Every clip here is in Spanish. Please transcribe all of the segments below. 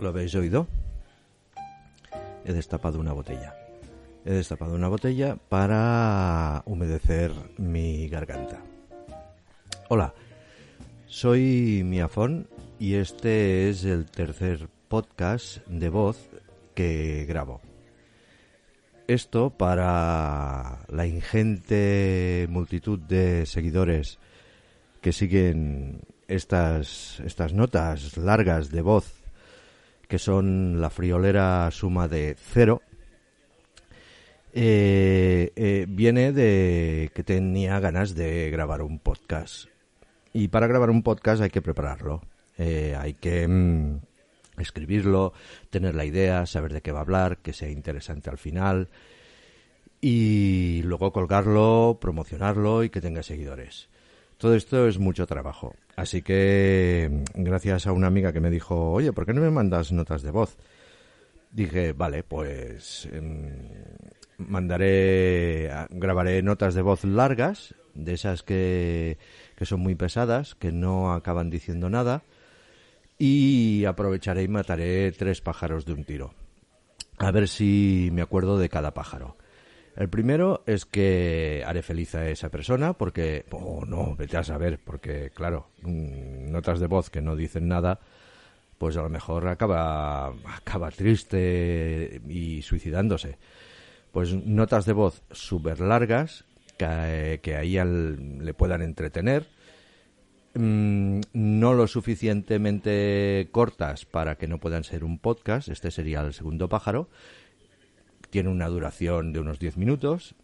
¿Lo habéis oído? He destapado una botella. He destapado una botella para humedecer mi garganta. Hola, soy Miafón y este es el tercer podcast de voz que grabo. Esto para la ingente multitud de seguidores que siguen estas, estas notas largas de voz que son la friolera suma de cero, eh, eh, viene de que tenía ganas de grabar un podcast. Y para grabar un podcast hay que prepararlo. Eh, hay que mm, escribirlo, tener la idea, saber de qué va a hablar, que sea interesante al final. Y luego colgarlo, promocionarlo y que tenga seguidores. Todo esto es mucho trabajo. Así que, gracias a una amiga que me dijo, oye, ¿por qué no me mandas notas de voz? Dije, vale, pues em, mandaré, grabaré notas de voz largas, de esas que, que son muy pesadas, que no acaban diciendo nada, y aprovecharé y mataré tres pájaros de un tiro. A ver si me acuerdo de cada pájaro. El primero es que haré feliz a esa persona porque, oh no, vete a saber, porque claro, mm, notas de voz que no dicen nada, pues a lo mejor acaba, acaba triste y suicidándose. Pues notas de voz súper largas que, ahí le puedan entretener, mm, no lo suficientemente cortas para que no puedan ser un podcast, este sería el segundo pájaro, tiene una duración de unos 10 minutos.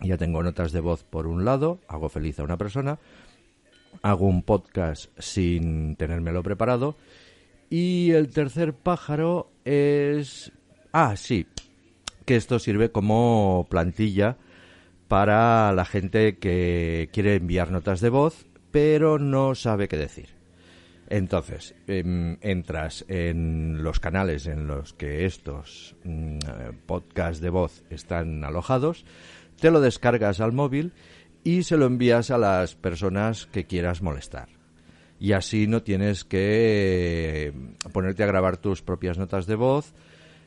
Ya tengo notas de voz por un lado, hago feliz a una persona, hago un podcast sin tenérmelo preparado. Y el tercer pájaro es... Ah, sí, que esto sirve como plantilla para la gente que quiere enviar notas de voz, pero no sabe qué decir. Entonces, em, entras en los canales en los que estos mm, podcasts de voz están alojados, te lo descargas al móvil y se lo envías a las personas que quieras molestar. Y así no tienes que eh, ponerte a grabar tus propias notas de voz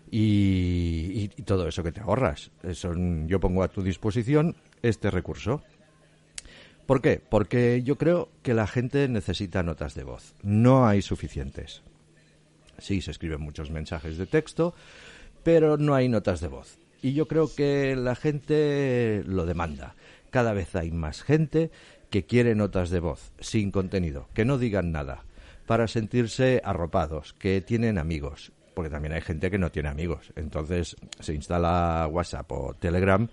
y, todo eso que te ahorras. Eso, yo pongo a tu disposición este recurso. ¿Por qué? Porque yo creo que la gente necesita notas de voz. No hay suficientes. Sí, se escriben muchos mensajes de texto, pero no hay notas de voz. Y yo creo que la gente lo demanda. Cada vez hay más gente que quiere notas de voz, sin contenido, que no digan nada, para sentirse arropados, que tienen amigos, porque también hay gente que no tiene amigos. Entonces se instala WhatsApp o Telegram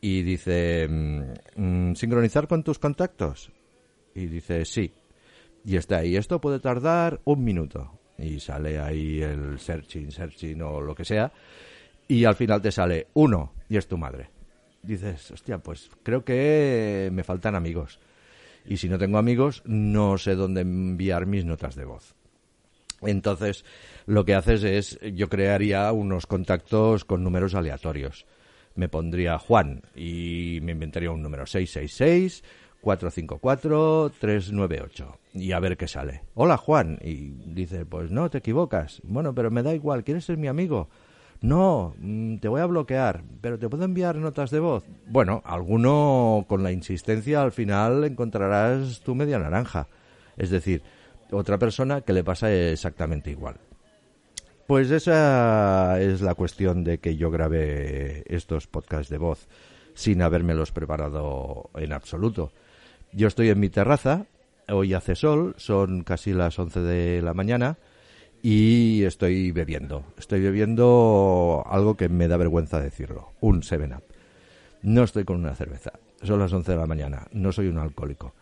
y dice, mm, mm, ¿sincronizar con tus contactos? Y dice, sí. Y está ahí. Esto puede tardar un minuto. Y sale ahí el searching, searching o lo que sea. Y al final te sale uno y es tu madre. Dices, hostia, pues creo que me faltan amigos. Y si no tengo amigos, no sé dónde enviar mis notas de voz. Entonces, lo que haces es, yo crearía unos contactos con números aleatorios me pondría Juan y me inventaría un número 666 454 398 y a ver qué sale. Hola Juan y dice, "Pues no, te equivocas." Bueno, pero me da igual, ¿quieres ser mi amigo? No, mm, te voy a bloquear, pero te puedo enviar notas de voz. Bueno, alguno con la insistencia al final encontrarás tu media naranja. Es decir, otra persona que le pasa exactamente igual. Pues esa es la cuestión de que yo grabé estos podcasts de voz sin habérmelos preparado en absoluto. Yo estoy en mi terraza, hoy hace sol, son casi las 11 de la mañana y estoy bebiendo. Estoy bebiendo algo que me da vergüenza decirlo, un 7-Up. No estoy con una cerveza, son las 11 de la mañana, no soy un alcohólico.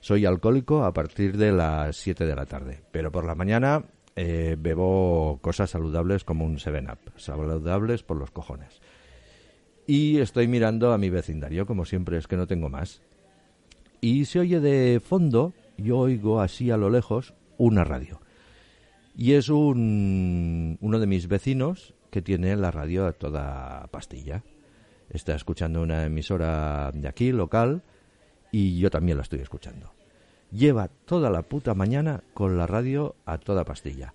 Soy alcohólico a partir de las 7 de la tarde, pero por la mañana eh, bebo cosas saludables como un 7-Up, saludables por los cojones. Y estoy mirando a mi vecindario, como siempre es que no tengo más. Y se oye de fondo, yo oigo así a lo lejos, una radio. Y es un, uno de mis vecinos que tiene la radio a toda pastilla. Está escuchando una emisora de aquí, local, y yo también la estoy escuchando. Lleva toda la puta mañana con la radio a toda pastilla.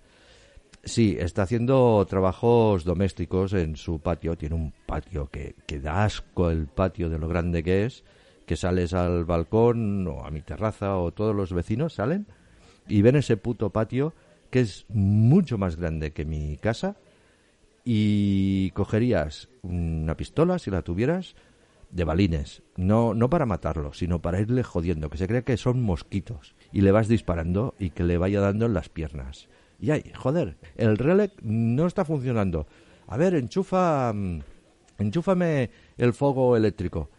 Sí, está haciendo trabajos domésticos en su patio. Tiene un patio que, que da asco el patio de lo grande que es, que sales al balcón o a mi terraza o todos los vecinos salen y ven ese puto patio que es mucho más grande que mi casa y cogerías una pistola si la tuvieras de balines, no no para matarlo, sino para irle jodiendo, que se crea que son mosquitos y le vas disparando y que le vaya dando en las piernas y ay, joder, el relé no está funcionando. A ver, enchufa, mm, enchúfame el fuego eléctrico.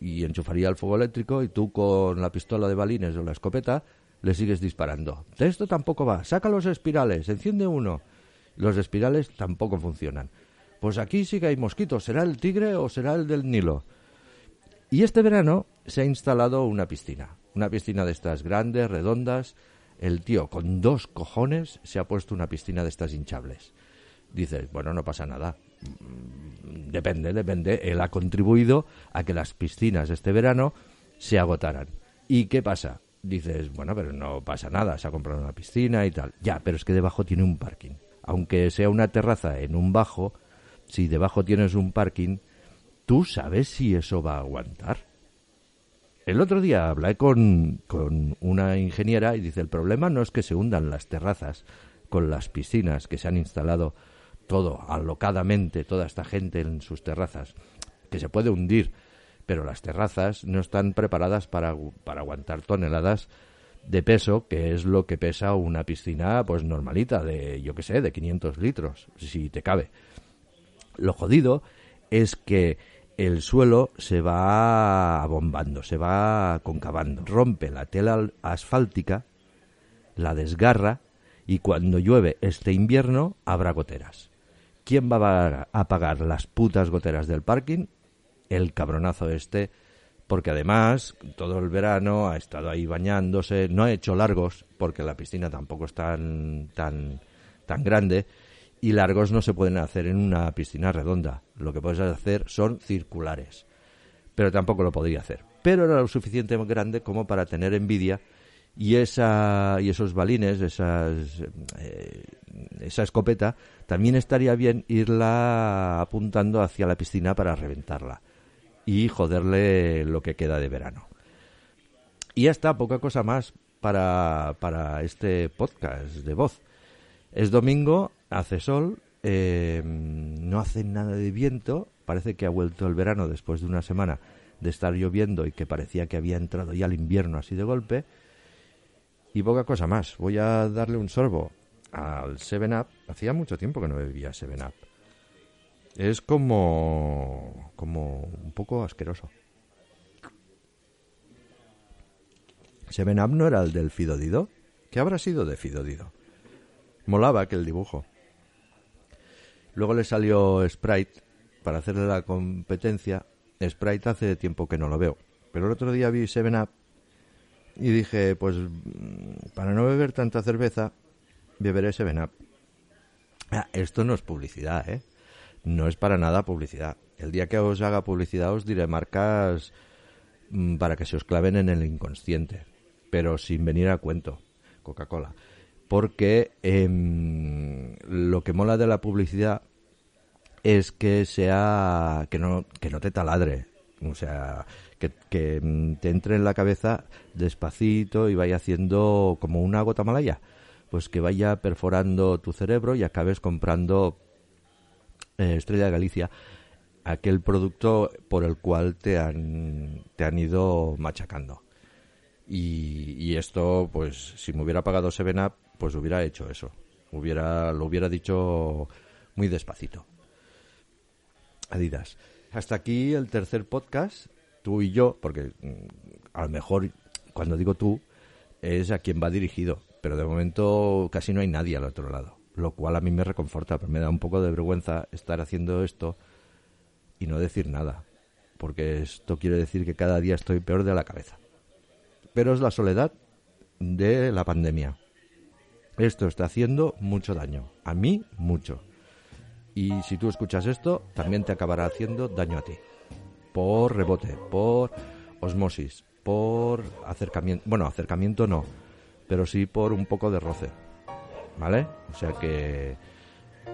Y enchufaría el fuego eléctrico y tú con la pistola de balines o la escopeta le sigues disparando. Esto tampoco va. Saca los espirales, enciende uno. Los espirales tampoco funcionan. Pues aquí sí que hay mosquitos. ¿Será el tigre o será el del Nilo? Y este verano se ha instalado una piscina. Una piscina de estas grandes, redondas, el tío con dos cojones se ha puesto una piscina de estas hinchables. Dices, bueno, no pasa nada. Mm, depende, depende. Él ha contribuido a que las piscinas este verano se agotaran. ¿Y qué pasa? Dices, bueno, pero no pasa nada, se ha comprado una piscina y tal. Ya, pero es que debajo tiene un parking. Aunque sea una terraza en un bajo, si debajo tienes un parking, ¿tú sabes si eso va a aguantar? El otro día hablé con, con una ingeniera y dice, el problema no es que se hundan las terrazas con las piscinas que se han instalado todo alocadamente, toda esta gente en sus terrazas, que se puede hundir, pero las terrazas no están preparadas para, para aguantar toneladas de peso, que es lo que pesa una piscina pues normalita de, yo qué sé, de 500 litros, si te cabe. Lo jodido es que el suelo se va abombando, se va concavando, rompe la tela asfáltica, la desgarra y cuando llueve este invierno habrá goteras. ¿Quién va a pagar las putas goteras del parking? El cabronazo este, porque además todo el verano ha estado ahí bañándose, no ha hecho largos, porque la piscina tampoco es tan, tan, tan grande, y largos no se pueden hacer en una piscina redonda. Lo que puedes hacer son circulares. Pero tampoco lo podría hacer. Pero era lo suficientemente grande como para tener envidia y esa y esos balines, esas, eh, esa escopeta, también estaría bien irla apuntando hacia la piscina para reventarla y joderle lo que queda de verano. Y ya está, poca cosa más para, para este podcast de voz. Es domingo, hace sol, eh, no hace nada de viento, parece que ha vuelto el verano después de una semana de estar lloviendo y que parecía que había entrado ya el invierno así de golpe. Y poca cosa más, voy a darle un sorbo al 7-Up. Hacía mucho tiempo que no bebía 7-Up. Es como, como un poco asqueroso. 7-Up no era el del Fidodido. ¿Qué habrá sido de Fidodido? Molaba aquel dibujo. Luego le salió Sprite para hacerle la competencia. Sprite hace tiempo que no lo veo. Pero el otro día vi Seven Up y dije, pues mm, para no beber tanta cerveza, beberé Seven Up. Ah, esto no es publicidad, ¿eh? No es para nada publicidad. El día que os haga publicidad os diré marcas mm, para que se os claven en el inconsciente, pero sin venir a cuento. Coca-Cola porque em, lo que mola de la publicidad es que sea que no que no te taladre o sea que, mm, te entre en la cabeza despacito y vaya haciendo como una gota malaya, pues que vaya perforando tu cerebro y acabes comprando eh, Estrella de Galicia, aquel producto por el cual te han, te han ido machacando. Y, y esto, pues, si me hubiera pagado Sevena, pues hubiera hecho eso. Hubiera, lo hubiera dicho muy despacito. Adidas. Hasta aquí el tercer podcast, tú y yo, porque mm, a lo mejor cuando digo tú es a quien va dirigido, pero de momento casi no hay nadie al otro lado, lo cual a mí me reconforta, pero me da un poco de vergüenza estar haciendo esto y no decir nada, porque esto quiere decir que cada día estoy peor de la cabeza. Pero es la soledad de la pandemia. Esto está haciendo mucho daño, a mí mucho. Y si tú escuchas esto, también te acabará haciendo daño a ti. Por rebote, por osmosis, por acercamiento. Bueno, acercamiento no, pero sí por un poco de roce. ¿Vale? O sea que.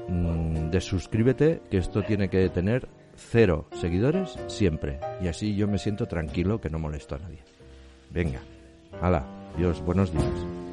Mmm, desuscríbete, que esto tiene que tener cero seguidores siempre. Y así yo me siento tranquilo que no molesto a nadie. Venga, hala, Dios, buenos días.